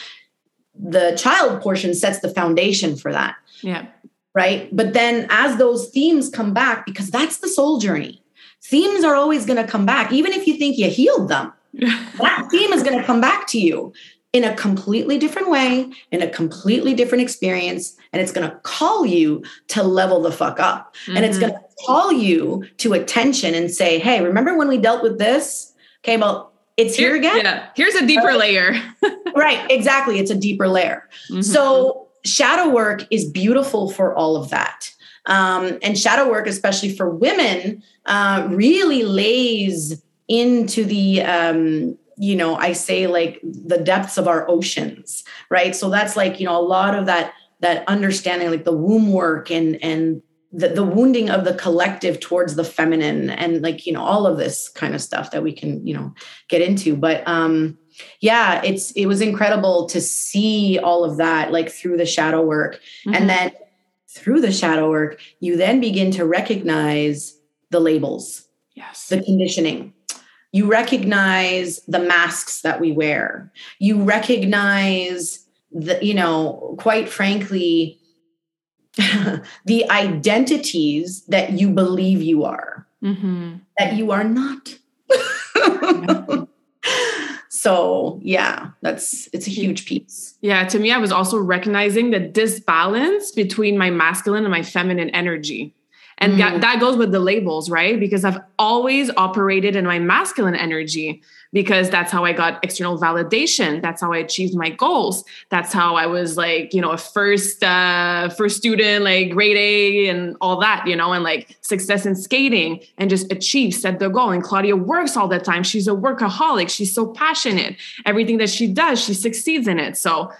the child portion sets the foundation for that
Yeah.
right? But then as those themes come back, because that's the soul journey, themes are always going to come back, even if you think you healed them. [LAUGHS] That theme is going to come back to you in a completely different way, in a completely different experience, and it's going to call you to level the fuck up. And it's
Mhm.
going to call you to attention and say, hey, remember when we dealt with this? Okay, well, it's here again.
Yeah. Here's a deeper layer. [LAUGHS]
Right, exactly. It's a deeper layer.
Mhm.
So shadow work is beautiful for all of that. Um, and shadow work, especially for women, uh, really lays into the, um, you know, I say like the depths of our oceans, right? So that's like, you know, a lot of that that understanding, like the womb work and and the, the wounding of the collective towards the feminine and like you know all of this kind of stuff that we can you know get into but um yeah it's it was incredible to see all of that like through the shadow work
Mhm.
and then through the shadow work you then begin to recognize the labels
yes.
the conditioning. You recognize the masks that we wear. You recognize the you know quite frankly [LAUGHS] the identities that you believe you are.
Mhm.
that you are not [LAUGHS] so yeah that's it's a huge piece
Yeah, to me, I was also recognizing the disbalance between my masculine and my feminine energy. And
Mm.
that, that goes with the labels, right? Because I've always operated in my masculine energy because that's how I got external validation. That's how I achieved my goals. That's how I was like, you know, a first uh first student, like grade A and all that, you know, and like success in skating and just achieve, set the goal. And Claudia works all the time. She's a workaholic. She's so passionate. Everything that she does, she succeeds in it. So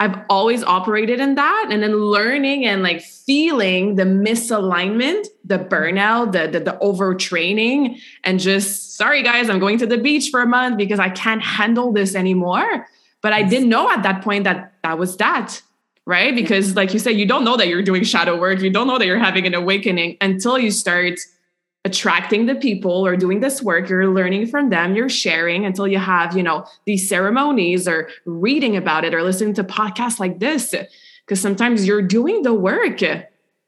I've always operated in that and then learning and like feeling the misalignment, the burnout, the, the, the overtraining, and just sorry guys, I'm going to the beach for a month because I can't handle this anymore. But I didn't know at that point that that was that, right? Because like you said, you don't know that you're doing shadow work, you don't know that you're having an awakening until you start attracting the people or doing this work. You're learning from them. You're sharing until you have you know these ceremonies or reading about it or listening to podcasts like this. Because sometimes you're doing the work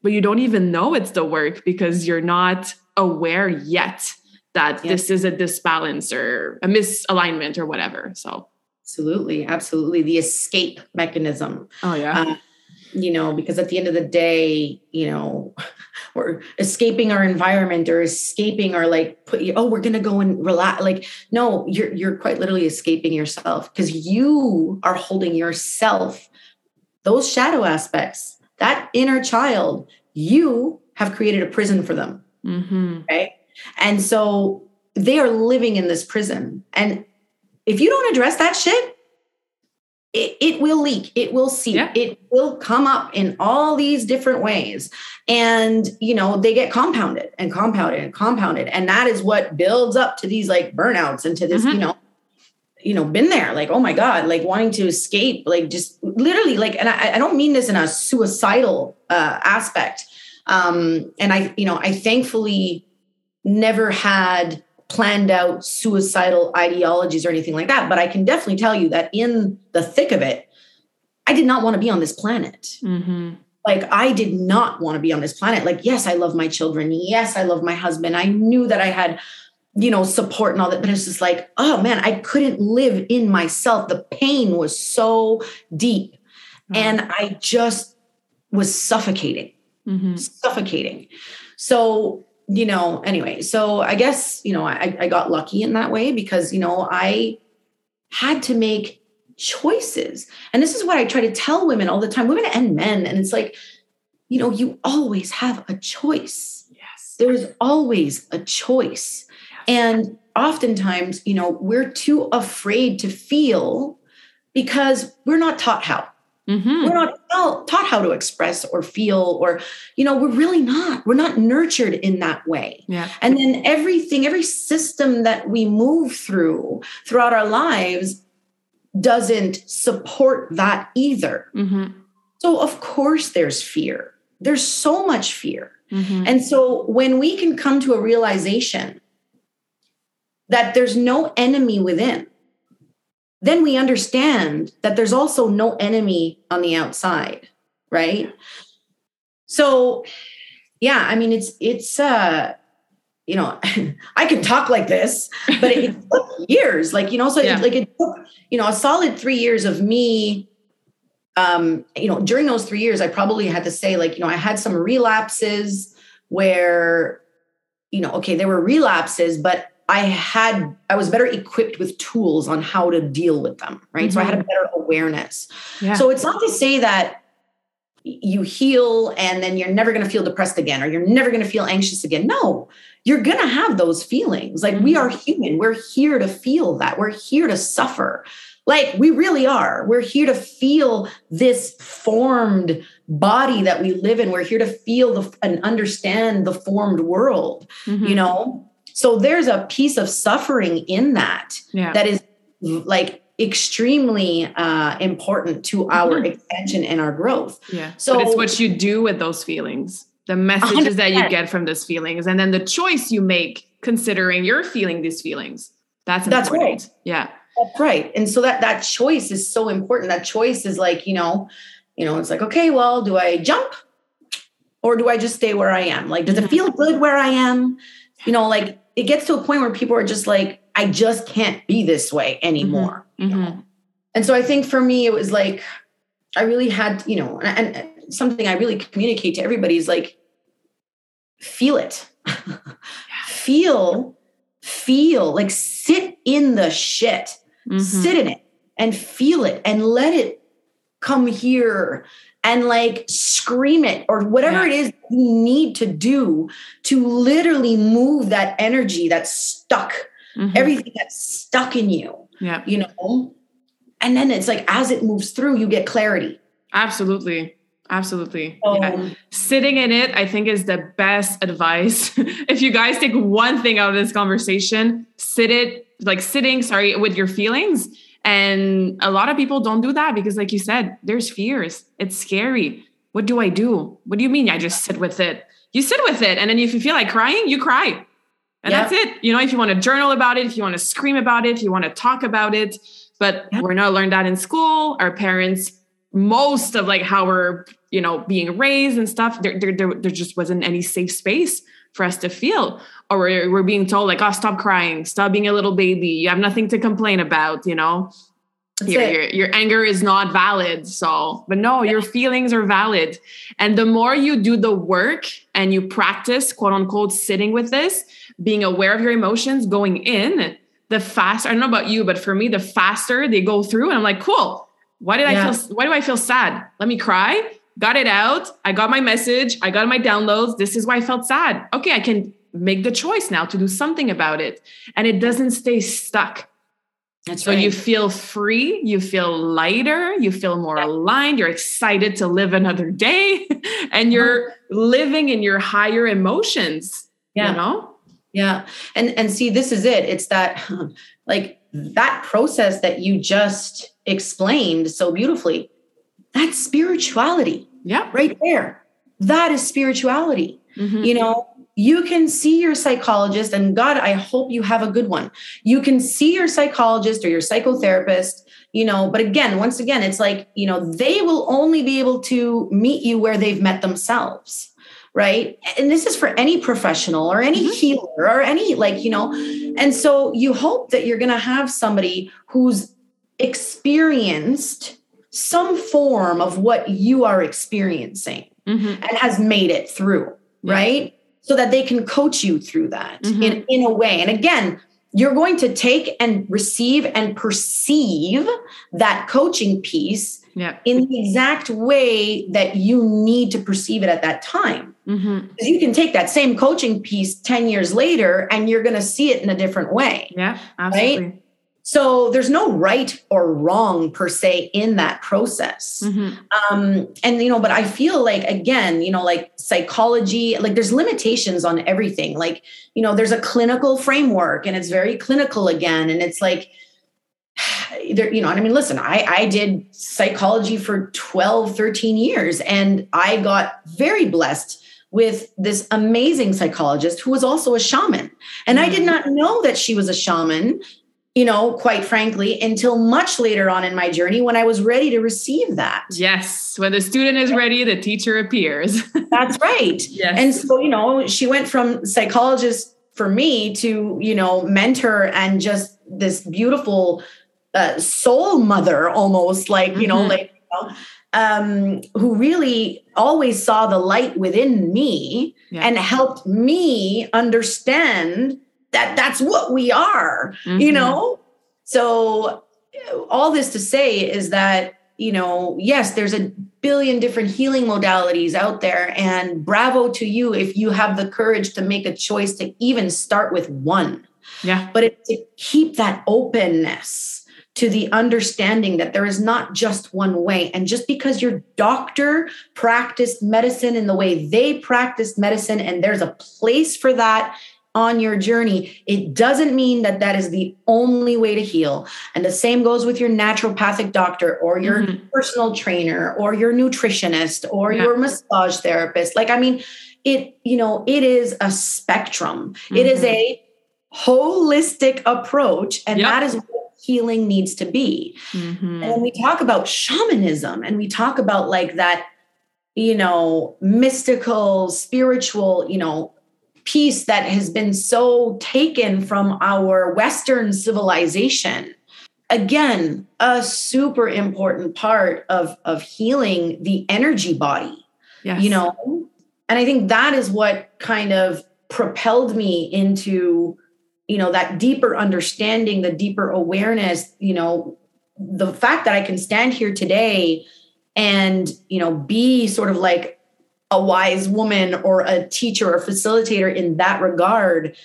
but you don't even know it's the work because you're not aware yet that this is a disbalance or a misalignment or whatever. So.
Absolutely. Absolutely. The escape mechanism.
Oh yeah.
Uh, you know because at the end of the day you know we're escaping our environment or escaping our like put you oh we're gonna go and relax like no you're you're quite literally escaping yourself because you are holding yourself those shadow aspects that inner child you have created a prison for them.
Mm-hmm.
right? And so they are living in this prison. And if you don't address that shit it, it will leak. It will seep.
Yeah.
it will come up in all these different ways. And you know they get compounded and compounded and compounded. And that is what builds up to these like burnouts and to this
Mhm.
you know you know been there. Like oh my god like wanting to escape like just literally like and i, I don't mean this in a suicidal uh, aspect. Um and i you know i thankfully never had planned out suicidal ideologies or anything like that but i can definitely tell you that in the thick of it i did not want to be on this planet.
Mm-hmm.
like i did not want to be on this planet. Like yes i love my children. Yes i love my husband. I knew that i had you know support and all that but it's just like oh man i couldn't live in myself. The pain was so deep. And i just was suffocating.
Mm-hmm.
suffocating. So you know anyway so i guess you know I, I got lucky in that way because you know i had to make choices. And this is what i try to tell women all the time women and men. And it's like you know you always have a choice.
Yes.
There's always a choice. And oftentimes, you know, we're too afraid to feel because we're not taught how. Mm-hmm. We're not taught how to express or feel, or, you know, we're really not. We're not nurtured in that way.
Yeah.
And then everything, every system that we move through throughout our lives doesn't support that either. Mm-hmm. So, of course, there's fear. There's so much fear. Mm-hmm. And so, when we can come to a realization that there's no enemy within, then we understand that there's also no enemy on the outside, right? So, yeah, I mean, it's, it's, uh, you know, [LAUGHS] I can talk like this, but it, [LAUGHS] took years, like, you know, so yeah. it, like it took, you know, a solid three years of me, um, you know, during those three years, I probably had to say, like, you know, I had some relapses where, you know, okay, there were relapses, but I had I was better equipped with tools on how to deal with them, right? Mm-hmm. So I had a mm-hmm. better awareness. Yeah. So it's not to say that you heal and then you're never going to feel depressed again or you're never going to feel anxious again. No, you're going to have those feelings. Like mm-hmm. we are human. We're here to feel that. We're here to suffer. Like we really are. We're here to feel this formed body that we live in. We're here to feel the, and understand the formed world, mm-hmm. you know? So there's a piece of suffering in that yeah. that is like extremely uh, important to our mm-hmm. expansion and our growth.
Yeah. So but it's what you do with those feelings, the messages 100%. that you get from those feelings, and then the choice you make considering you're feeling these feelings. That's important. That's right. Yeah.
That's right. And so that that choice is so important. That choice is like, you know, you know, it's like, okay, well, do I jump or do I just stay where I am? Like, does it mm-hmm. feel good where I am? You know, like it gets to a point where people are just like, I just can't be this way anymore. Mm-hmm. Mm-hmm. And so I think for me, it was like, I really had, you know, and, and something I really communicate to everybody is like, feel it. [LAUGHS] feel, feel, like sit in the shit, mm-hmm. sit in it and feel it and let it come here and like scream it or whatever yeah. it is you need to do to literally move that energy that's stuck, mm-hmm. everything that's stuck in you.
Yeah.
You know? And then it's like as it moves through, you get clarity.
Absolutely. Absolutely. Um, yeah. Sitting in it, I think, is the best advice. [LAUGHS] if you guys take one thing out of this conversation, sit it, like sitting, sorry, with your feelings and a lot of people don't do that because, like you said, there's fears. It's scary. What do I do? What do you mean? I just sit with it. You sit with it. And then if you feel like crying, you cry. And that's it. You know, if you want to journal about it, if you want to scream about it, if you want to talk about it. But we're not learned that in school. Our parents, most of like how we're, you know, being raised and stuff, there, there, there, there just wasn't any safe space for us to feel. Or we're, we're being told like oh stop crying. Stop being a little baby. You have nothing to complain about you know? Your, your, your, anger is not valid so but no yeah. your feelings are valid. And the more you do the work and you practice quote unquote sitting with this being aware of your emotions going in the faster i don't know about you but for me the faster they go through and i'm like cool. Why did yeah. i feel why do i feel sad? Let me cry got it out. I got my message. I got my downloads. This is why I felt sad. Okay, I can make the choice now to do something about it. And it doesn't stay stuck. That's so right. you feel free, you feel lighter, you feel more yeah. aligned, you're excited to live another day, [LAUGHS] and you're uh-huh. living in your higher emotions. Yeah. You know?
Yeah. And and see, this is it. It's that [LAUGHS] like that process that you just explained so beautifully. That's spirituality.
Yeah.
Right there. That is spirituality. Mm-hmm. You know, you can see your psychologist, and God, I hope you have a good one. You can see your psychologist or your psychotherapist, you know, but again, once again, it's like, you know, they will only be able to meet you where they've met themselves right and this is for any professional or any mm-hmm. healer or any like you know and so you hope that you're going to have somebody who's experienced some form of what you are experiencing mm-hmm. and has made it through, yeah. right? So that they can coach you through that mm-hmm. in, in a way. And again, you're going to take and receive and perceive that coaching piece
Yeah.
in the exact way that you need to perceive it at that time.
Mm-hmm.
Because you can take that same coaching piece 10 years later and you're going to see it in a different way.
Yeah. Absolutely.
So there's no right or wrong per se in that process.
Mhm.
Um, and, you know, but I feel like, again, you know, like psychology, like there's limitations on everything. Like, you know, there's a clinical framework and it's very clinical again. And it's like, [SIGHS] there, you know, I mean, listen, I, I did psychology for 12, 13 years, and I got very blessed with this amazing psychologist who was also a shaman. And I did not know that she was a shaman, you know, quite frankly, until much later on in my journey when I was ready to receive that.
Yes. When the student is ready, the teacher appears. [LAUGHS]
That's right.
yes.
And so, you know, she went from psychologist for me to, you know, mentor and just this beautiful uh, soul mother almost like, you know,
Mhm.
like, you know, um, who really always saw the light within me
Yeah.
and helped me understand that that's what we are, you
Mhm.
know? So, all this to say is that, you know, yes, there's a billion different healing modalities out there. And bravo to you if you have the courage to make a choice to even start with one.
Yeah.
But it's to keep that openness to the understanding that there is not just one way. And just because your doctor practiced medicine in the way they practiced medicine, and there's a place for that on your journey, it doesn't mean that that is the only way to heal. And the same goes with your naturopathic doctor or your
Mhm.
personal trainer or your nutritionist or
Yeah.
your massage therapist. Like, I mean, it, you know, it is a spectrum. It is
Mhm.
a holistic approach. And
Yep.
that is what healing needs to be.
Mhm.
And we talk about shamanism and we talk about like that, you know, mystical, spiritual, you know, piece that has been so taken from our Western civilization. Again, a super important part of, of healing the energy body
Yes.
you know and i think that is what kind of propelled me into you know that deeper understanding the deeper awareness you know the fact that i can stand here today and you know be sort of like a wise woman or a teacher or facilitator in that regard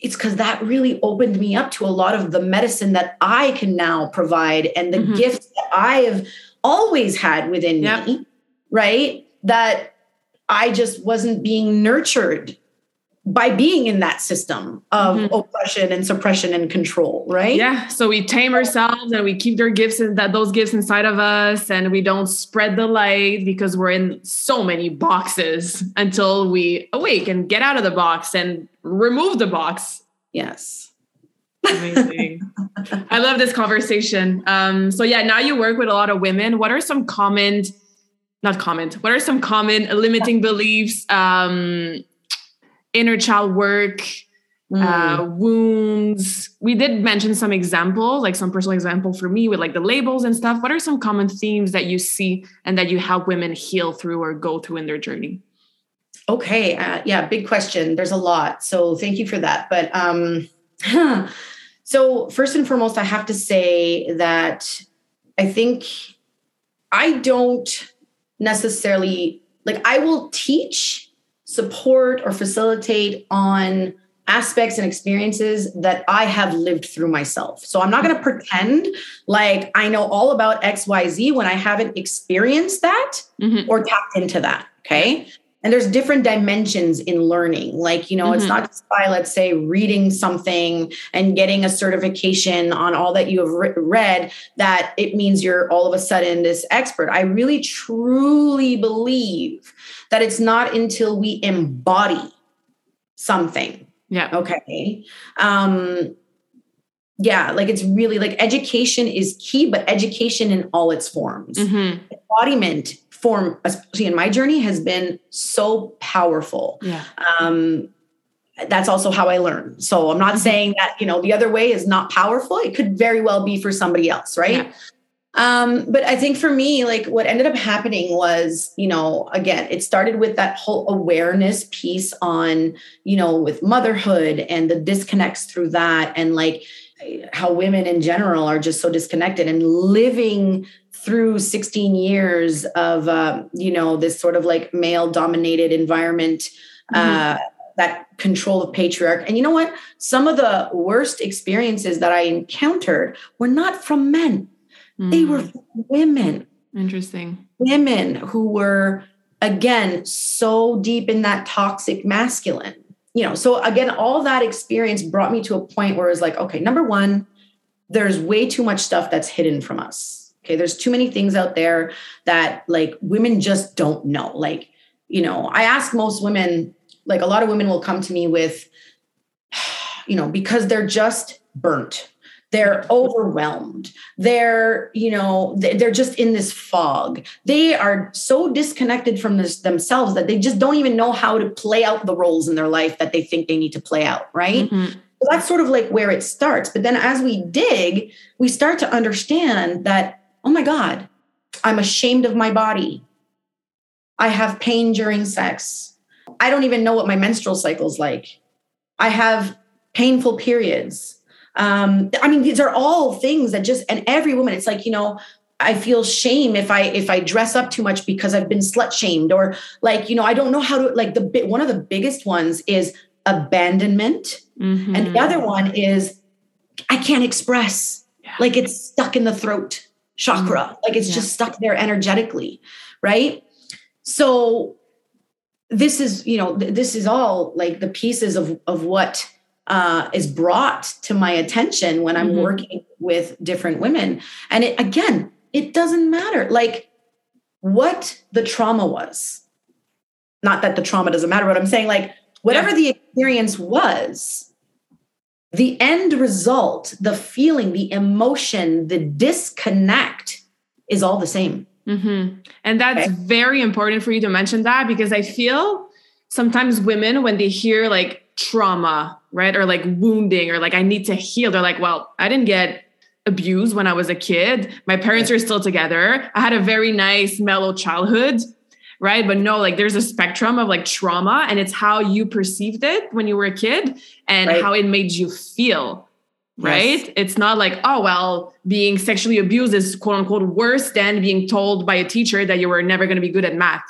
it's because that really opened me up to a lot of the medicine that i can now provide and the
Mhm.
gifts that i have always had within
Yep.
me right that I just wasn't being nurtured by being in that system of
Mhm.
oppression and suppression and control, right?
Yeah. So we tame ourselves and we keep their gifts and that those gifts inside of us and we don't spread the light because we're in so many boxes until we awake and get out of the box and remove the box.
Yes.
Amazing. [LAUGHS] I love this conversation. Um, so yeah, now you work with a lot of women. What are some common, not common, what are some common limiting beliefs, um, inner child work,
Mm.
uh, wounds? We did mention some examples, like some personal example for me with like the labels and stuff. What are some common themes that you see and that you help women heal through or go through in their journey?
Okay. Uh, yeah, big question. There's a lot. So thank you for that. But um, [LAUGHS] so, first and foremost, I have to say that I think I don't necessarily like, I will teach, support, or facilitate on aspects and experiences that I have lived through myself. So I'm not going to pretend like I know all about XYZ when I haven't experienced that
Mhm.
or tapped into that. Okay. And there's different dimensions in learning. Like, you know, it's
Mhm.
not just by, let's say, reading something and getting a certification on all that you have re- read that it means you're all of a sudden this expert. I really truly believe that it's not until we embody something
Yeah.
okay um yeah like it's really like education is key but education in all its forms
Mhm.
embodiment form especially in my journey has been so powerful
Yeah.
um that's also how i learn so i'm not
Mhm.
saying that you know the other way is not powerful it could very well be for somebody else right
Yeah.
Um, but I think for me, like what ended up happening was, you know, again, it started with that whole awareness piece on, you know, with motherhood and the disconnects through that, and like how women in general are just so disconnected and living through 16 years of, uh, you know, this sort of like male dominated environment. Mm-hmm. Uh, that control of patriarch. And you know what? Some of the worst experiences that I encountered were not from men Mm. They were mm. women.
Interesting.
Women who were, again, so deep in that toxic masculine. You know, so again, all that experience brought me to a point where it's like, okay, number one, there's way too much stuff that's hidden from us. Okay, there's too many things out there that like women just don't know. Like, you know, I ask most women, like a lot of women will come to me with, [SIGHS] you know, because they're just burnt they're overwhelmed. They're you know they're just in this fog. They are so disconnected from this themselves that they just don't even know how to play out the roles in their life that they think they need to play out right? Mm-hmm. so that's sort of like where it starts. But then as we dig we start to understand that oh my god i'm ashamed of my body. I have pain during sex. I don't even know what my menstrual cycle is like. I have painful periods um, i mean these are all things that just and every woman it's like you know i feel shame if i if i dress up too much because i've been slut shamed or like you know i don't know how to like the bit one of the biggest ones is abandonment mm-hmm. and the other one is i can't express yeah. like it's stuck in the throat chakra mm-hmm. like it's yeah. just stuck there energetically right so this is you know th- this is all like the pieces of of what uh, is brought to my attention when I'm mm-hmm. working with different women. And it, again, it doesn't matter like what the trauma was. Not that the trauma doesn't matter, but I'm saying like whatever yeah. the experience was, the end result, the feeling, the emotion, the disconnect is all the same.
Mm-hmm. And that's okay. very important for you to mention that because I feel sometimes women, when they hear like trauma, right? Or like wounding, or like I need to heal. They're like, well, I didn't get abused when I was a kid. My parents are still together. I had a very nice, mellow childhood, right? But no, like there's a spectrum of like trauma, and it's how you perceived it when you were a kid and right. how it made you feel. Right? Yes. It's not like, oh, well, being sexually abused is quote unquote worse than being told by a teacher that you were never going to be good at math.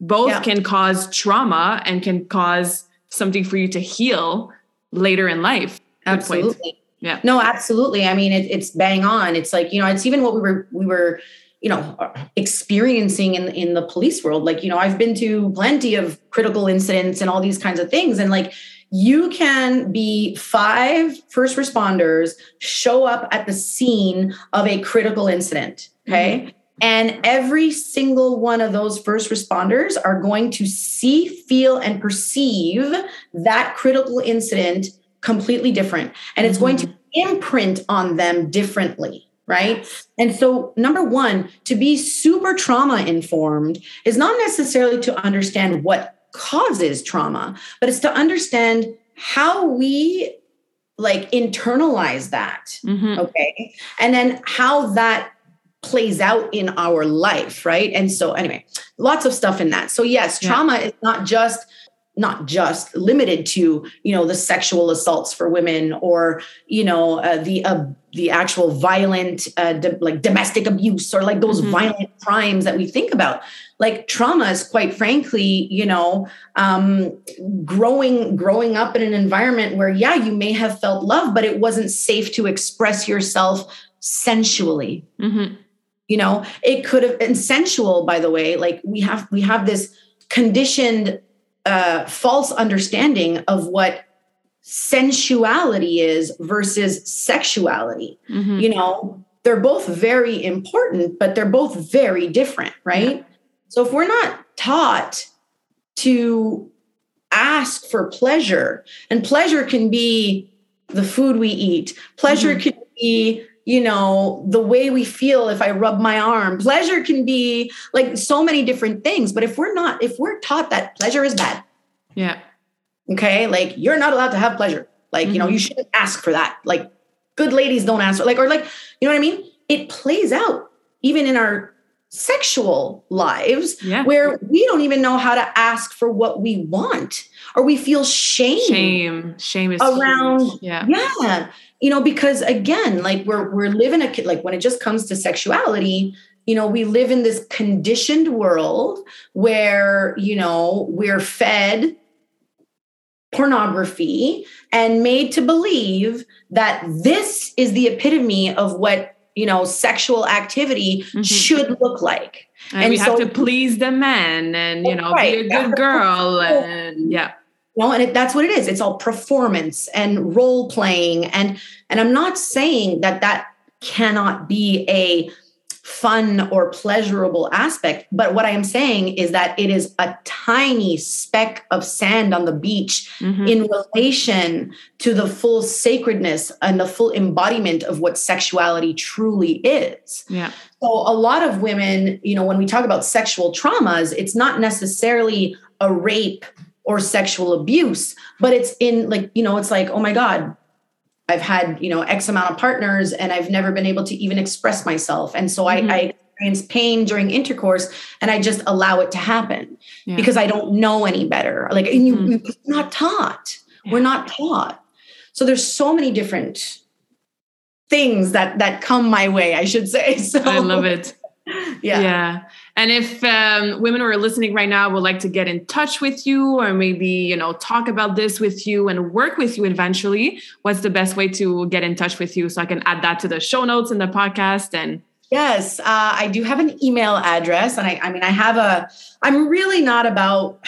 Both yeah. can cause trauma and can cause something for you to heal later in life.
Absolutely. Yeah. No, absolutely. I mean, it, it's bang on. It's like, you know, it's even what we were, we were, you know, experiencing in, in the police world. Like, you know, I've been to plenty of critical incidents and all these kinds of things. And like, you can be five first responders show up at the scene of a critical incident. Okay. Mm-hmm. And every single one of those first responders are going to see, feel, and perceive that critical incident completely different. And it's mm-hmm. going to mm-hmm. imprint on them differently. Right. And so, number one, to be super trauma informed is not necessarily to understand what causes trauma, but it's to understand how we like internalize that. Mm-hmm. Okay. And then how that plays out in our life, right? And so, anyway, lots of stuff in that. So, yes, trauma yeah. is not just not just limited to you know the sexual assaults for women or you know uh, the uh, the actual violent uh, like domestic abuse or like those mm-hmm. violent crimes that we think about like trauma is quite frankly you know um, growing growing up in an environment where yeah you may have felt love but it wasn't safe to express yourself sensually mm-hmm you know it could have and sensual by the way like we have we have this conditioned uh false understanding of what sensuality is versus sexuality mm-hmm. you know they're both very important but they're both very different right yeah. so if we're not taught to ask for pleasure and pleasure can be the food we eat pleasure mm-hmm. can be you know, the way we feel if I rub my arm. Pleasure can be like so many different things. But if we're not, if we're taught that pleasure is bad.
Yeah.
Okay. Like you're not allowed to have pleasure. Like, mm-hmm. you know, you mm-hmm. shouldn't ask for that. Like good ladies don't ask for like, or like, you know what I mean? It plays out even in our sexual lives
Yeah.
where we don't even know how to ask for what we want or we feel shame,
Shame. Shame is
Around-
huge. Yeah.
yeah you know because again like we're we're living a kid like when it just comes to sexuality you know we live in this conditioned world where you know we're fed pornography and made to believe that this is the epitome of what you know sexual activity
Mhm.
should look like
And,
And
we have
so-
to please the man and, you know,
Right.
be a good girl. And yeah.
you know and it, that's what it is it's all performance and role playing and and i'm not saying that that cannot be a fun or pleasurable aspect but what i am saying is that it is a tiny speck of sand on the beach
Mhm.
in relation to the full sacredness and the full embodiment of what sexuality truly is
yeah.
so a lot of women, you know, when we talk about sexual traumas, it's not necessarily a rape or sexual abuse, but it's in like, you know, it's like, oh my God, I've had, you know, X amount of partners and I've never been able to even express myself. And so
Mhm.
I, I experience pain during intercourse and I just allow it to happen
Yeah.
because I don't know any better. Like, and you,
Mhm.
we're not taught. We're not taught. So there's so many different things that that come my way, I should say. [LAUGHS] So
I love it.
yeah.
Yeah. And if um, women who are listening right now would like to get in touch with you or maybe, you know, talk about this with you and work with you eventually, what's the best way to get in touch with you so I can add that to the show notes in the podcast and
Yes, uh, I do have an email address, and I, I mean, I have a. I'm really not about.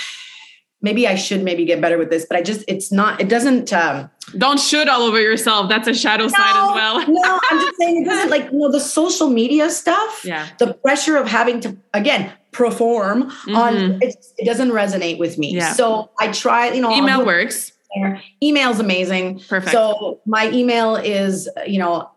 Maybe I should maybe get better with this, but I just it's not. It doesn't. Um,
don't shoot all over yourself. That's a shadow side as well.
no, I'm [LAUGHS] just saying it doesn't like you know the social media stuff.
Yeah.
The pressure of having to again perform on
Mhm.
it, it doesn't resonate with me.
Yeah.
So I try. You know,
Email
do it
works.
Email's amazing.
Perfect.
So my email is, you know,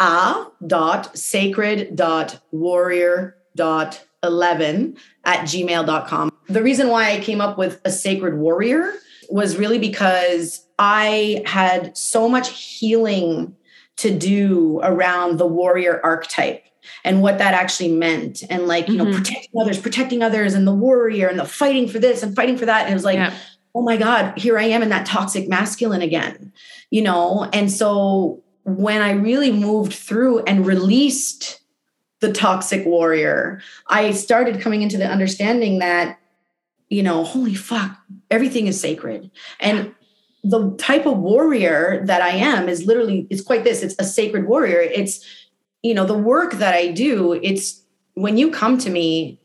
a dot sacred dot warrior dot 11 at gmail.com. The reason why I came up with a sacred warrior was really because I had so much healing to do around the warrior archetype and what that actually meant and like you know
Mhm.
protecting others protecting others and the warrior and the fighting for this and fighting for that and it was like
yeah.
oh my God, here I am in that toxic masculine again, you know? And so when I really moved through and released the toxic warrior, I started coming into the understanding that, you know, holy fuck, everything is sacred. And the type of warrior that I am is literally, it's quite this it's a sacred warrior. It's, you know, the work that I do, it's when you come to me,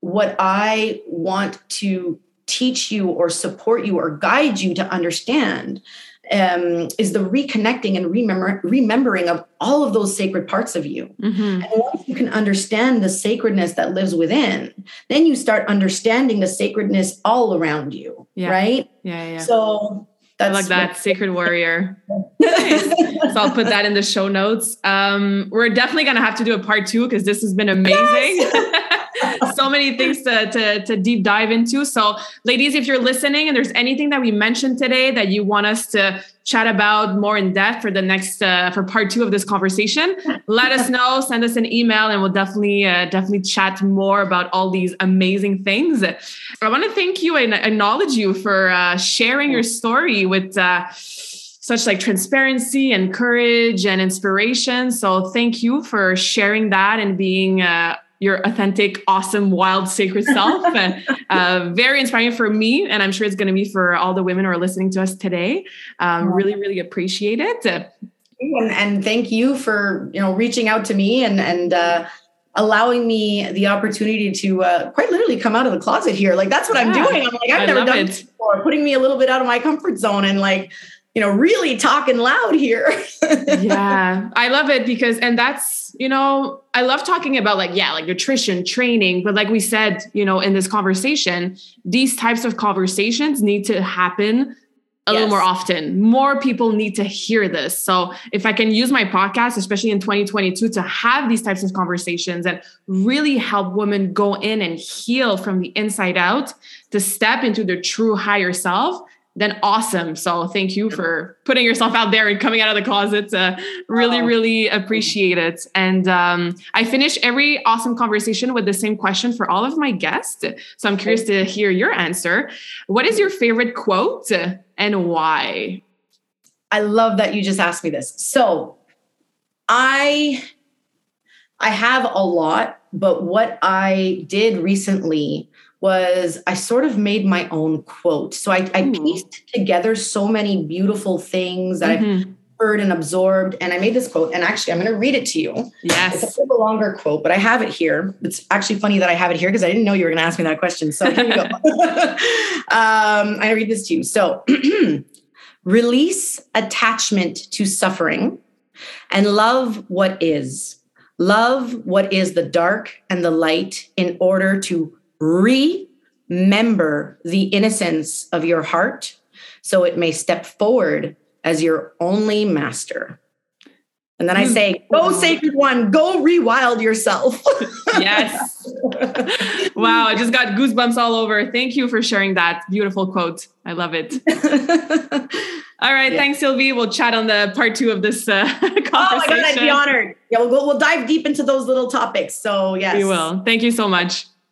what I want to teach you or support you or guide you to understand um, is the reconnecting and remember, remembering of all of those sacred parts of you.
Mhm.
And once you can understand the sacredness that lives within, then you start understanding the sacredness all around you.
Yeah.
Right.
Yeah. Yeah.
So
I
that's
like that. Sacred warrior. [LAUGHS] Nice. so I'll put that in the show notes. Um, we're definitely gonna have to do a part two because this has been amazing. [LAUGHS] [LAUGHS] so many things to, to, to deep dive into. So, ladies, if you're listening and there's anything that we mentioned today that you want us to chat about more in depth for the next uh, for part two of this conversation, let us know. Send us an email, and we'll definitely uh, definitely chat more about all these amazing things. I want to thank you and acknowledge you for uh, sharing your story with. Uh, such like transparency and courage and inspiration. So thank you for sharing that and being uh, your authentic, awesome, wild, sacred self. [LAUGHS] uh, very inspiring for me, and I'm sure it's going to be for all the women who are listening to us today. Um, really, really appreciate it.
and, and thank you for you know reaching out to me and and uh, allowing me the opportunity to uh, quite literally come out of the closet here. Like that's what I'm doing. I'm like I've
I
never done
it.
this before, putting me a little bit out of my comfort zone and like you know really talking loud here. [LAUGHS]
yeah, I love it because, and that's, you know, I love talking about like, yeah, like nutrition, training, but like we said, you know, in this conversation, these types of conversations need to happen a little more often. More people need to hear this. So if I can use my podcast, especially in 2022, to have these types of conversations and really help women go in and heal from the inside out to step into their true higher self, then awesome. So thank you for putting yourself out there and coming out of the closet. Uh, really, oh. really appreciate it. And um, I finish every awesome conversation with the same question for all of my guests. So I'm curious to hear your answer. What is your favorite quote and why?
I love that you just asked me this. So I I have a lot, but what I did recently was I sort of made my own quote. So I, I pieced together so many beautiful things that mm-hmm. I've heard and absorbed. And I made this quote. And actually, I'm going to read it to you.
Yes.
It's a little longer quote, but I have it here. It's actually funny that I have it here because I didn't know you were going to ask me that question. So here you go. [LAUGHS] [LAUGHS] um, I read this to you. So [CLEARS THROAT] release attachment to suffering and love what is. Love what is the dark and the light in order to remember the innocence of your heart so it may step forward as your only master. And then I hmm. say, go sacred one, go rewild yourself. [LAUGHS] [LAUGHS]
yes. wow, I just got goosebumps all over. Thank you for sharing that beautiful quote. I love it. [LAUGHS] all right, yeah. thanks, Sylvie. We'll chat on the part two of this uh, conversation. Oh my God,
I'd be honored. Yeah, we'll, go, we'll dive deep into those little topics. So, yes.
We will. Thank you so much.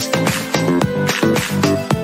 Thank you.